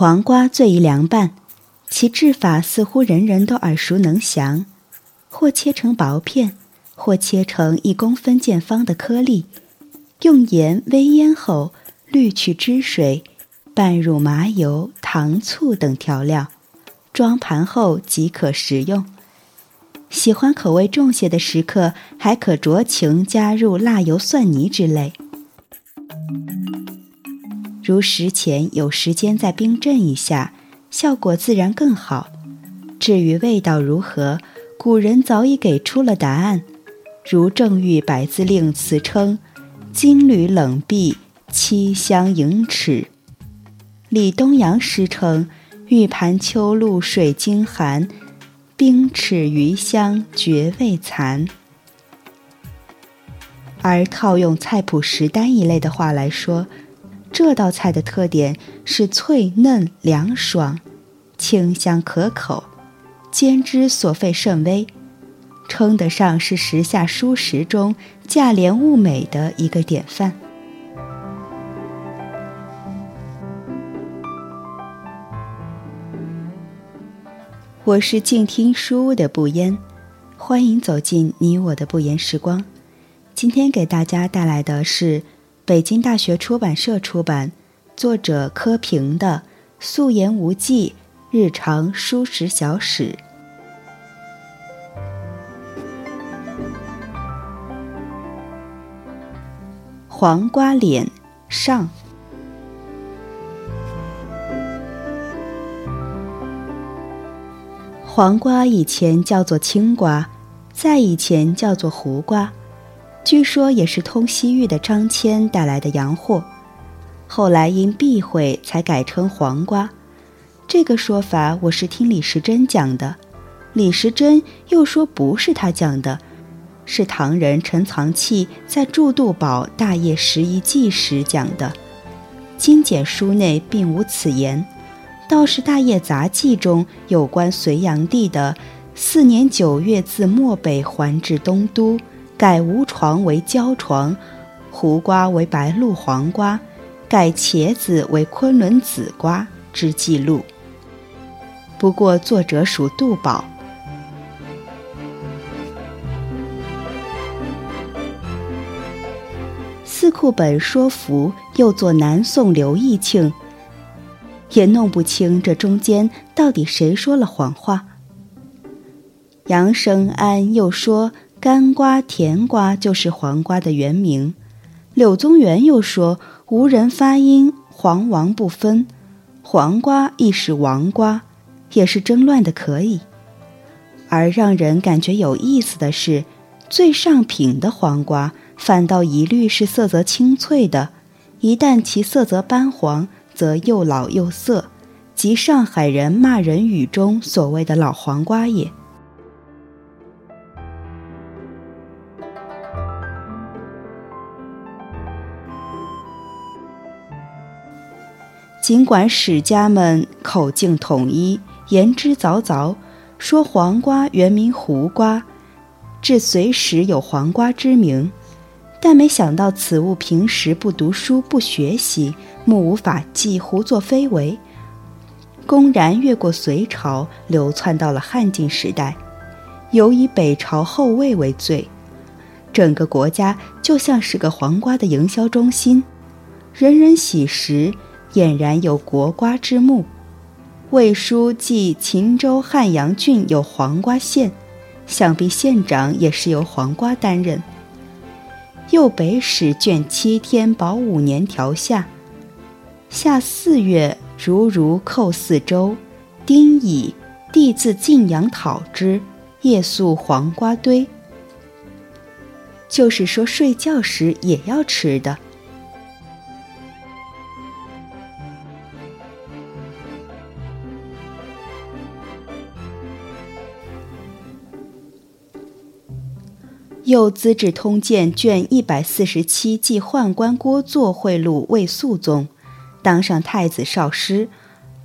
黄瓜最宜凉拌，其制法似乎人人都耳熟能详：或切成薄片，或切成一公分见方的颗粒，用盐微腌后滤去汁水，拌入麻油、糖醋等调料，装盘后即可食用。喜欢口味重些的食客，还可酌情加入辣油蒜泥之类。如食前有时间再冰镇一下，效果自然更好。至于味道如何，古人早已给出了答案。如郑玉《百字令》词称：“金缕冷碧，七香盈齿。”李东阳诗称：“玉盘秋露水晶寒，冰齿余香绝未残。”而套用菜谱食单一类的话来说，这道菜的特点是脆嫩凉爽，清香可口，煎汁所费甚微，称得上是时下蔬食中价廉物美的一个典范。我是静听书屋的不言，欢迎走进你我的不言时光。今天给大家带来的是。北京大学出版社出版，作者柯平的《素颜无忌日常蔬食小史》。黄瓜脸上。黄瓜以前叫做青瓜，再以前叫做胡瓜。据说也是通西域的张骞带来的洋货，后来因避讳才改称黄瓜。这个说法我是听李时珍讲的，李时珍又说不是他讲的，是唐人陈藏器在《祝度宝大业十一记》时讲的。精简书内并无此言，倒是《大业杂记》中有关隋炀帝的四年九月自漠北还至东都。改无床为焦床，胡瓜为白露黄瓜，改茄子为昆仑紫瓜之记录。不过作者属杜宝。四库本说服，又作南宋刘义庆，也弄不清这中间到底谁说了谎话。杨生安又说。干瓜、甜瓜就是黄瓜的原名。柳宗元又说：“无人发音黄王不分，黄瓜亦是王瓜，也是争乱的可以。”而让人感觉有意思的是，最上品的黄瓜反倒一律是色泽清脆的，一旦其色泽斑黄，则又老又涩，即上海人骂人语中所谓的老黄瓜也。尽管史家们口径统一，言之凿凿，说黄瓜原名胡瓜，至隋时有黄瓜之名，但没想到此物平时不读书不学习，目无法纪，胡作非为，公然越过隋朝，流窜到了汉晋时代，尤以北朝后魏为最，整个国家就像是个黄瓜的营销中心，人人喜食。俨然有国瓜之目。魏书记秦州汉阳郡有黄瓜县，想必县长也是由黄瓜担任。右北史卷七天宝五年条下，夏四月如如寇四周，丁乙地自晋阳讨之，夜宿黄瓜堆。就是说睡觉时也要吃的。又《资治通鉴》卷一百四十七记宦官郭作贿赂魏肃宗，当上太子少师，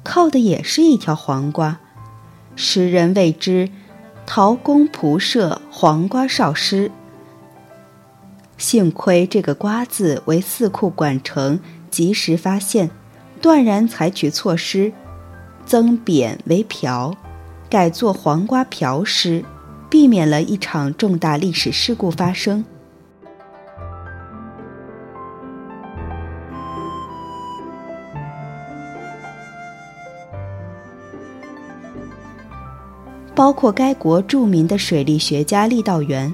靠的也是一条黄瓜。时人谓之“陶公仆射黄瓜少师”。幸亏这个“瓜”字为四库管程及时发现，断然采取措施，增贬为瓢，改作黄瓜瓢师，避免了一场重大历史事故发生。包括该国著名的水利学家郦道元，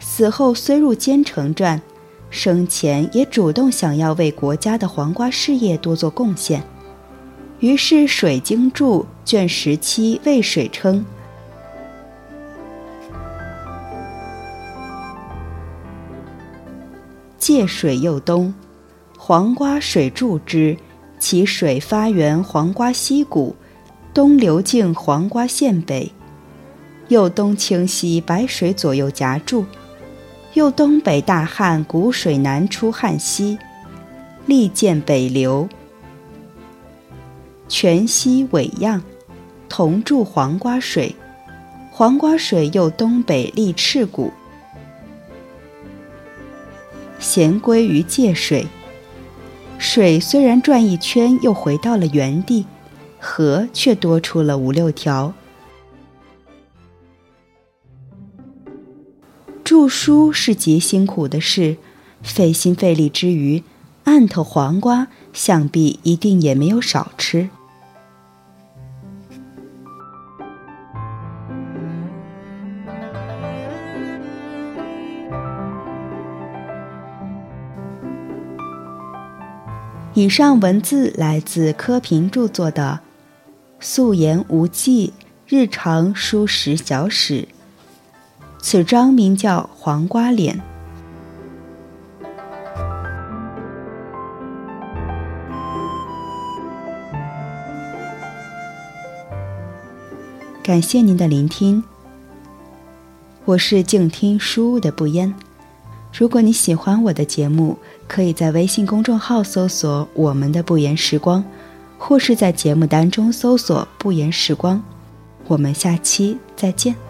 死后虽入奸臣传，生前也主动想要为国家的黄瓜事业多做贡献。于是《水经注》卷十七渭水称：“借水又东，黄瓜水注之，其水发源黄瓜溪谷，东流径黄瓜县北。”右东清溪白水左右夹住，右东北大汉谷水南出汉溪，利见北流，泉溪尾漾，同注黄瓜水，黄瓜水右东北立赤谷，咸归于界水，水虽然转一圈又回到了原地，河却多出了五六条。著书是极辛苦的事，费心费力之余，案头黄瓜想必一定也没有少吃。以上文字来自柯平著作的《素颜无忌日常书食小史》。此章名叫《黄瓜脸》。感谢您的聆听，我是静听书屋的不言。如果你喜欢我的节目，可以在微信公众号搜索“我们的不言时光”，或是在节目单中搜索“不言时光”。我们下期再见。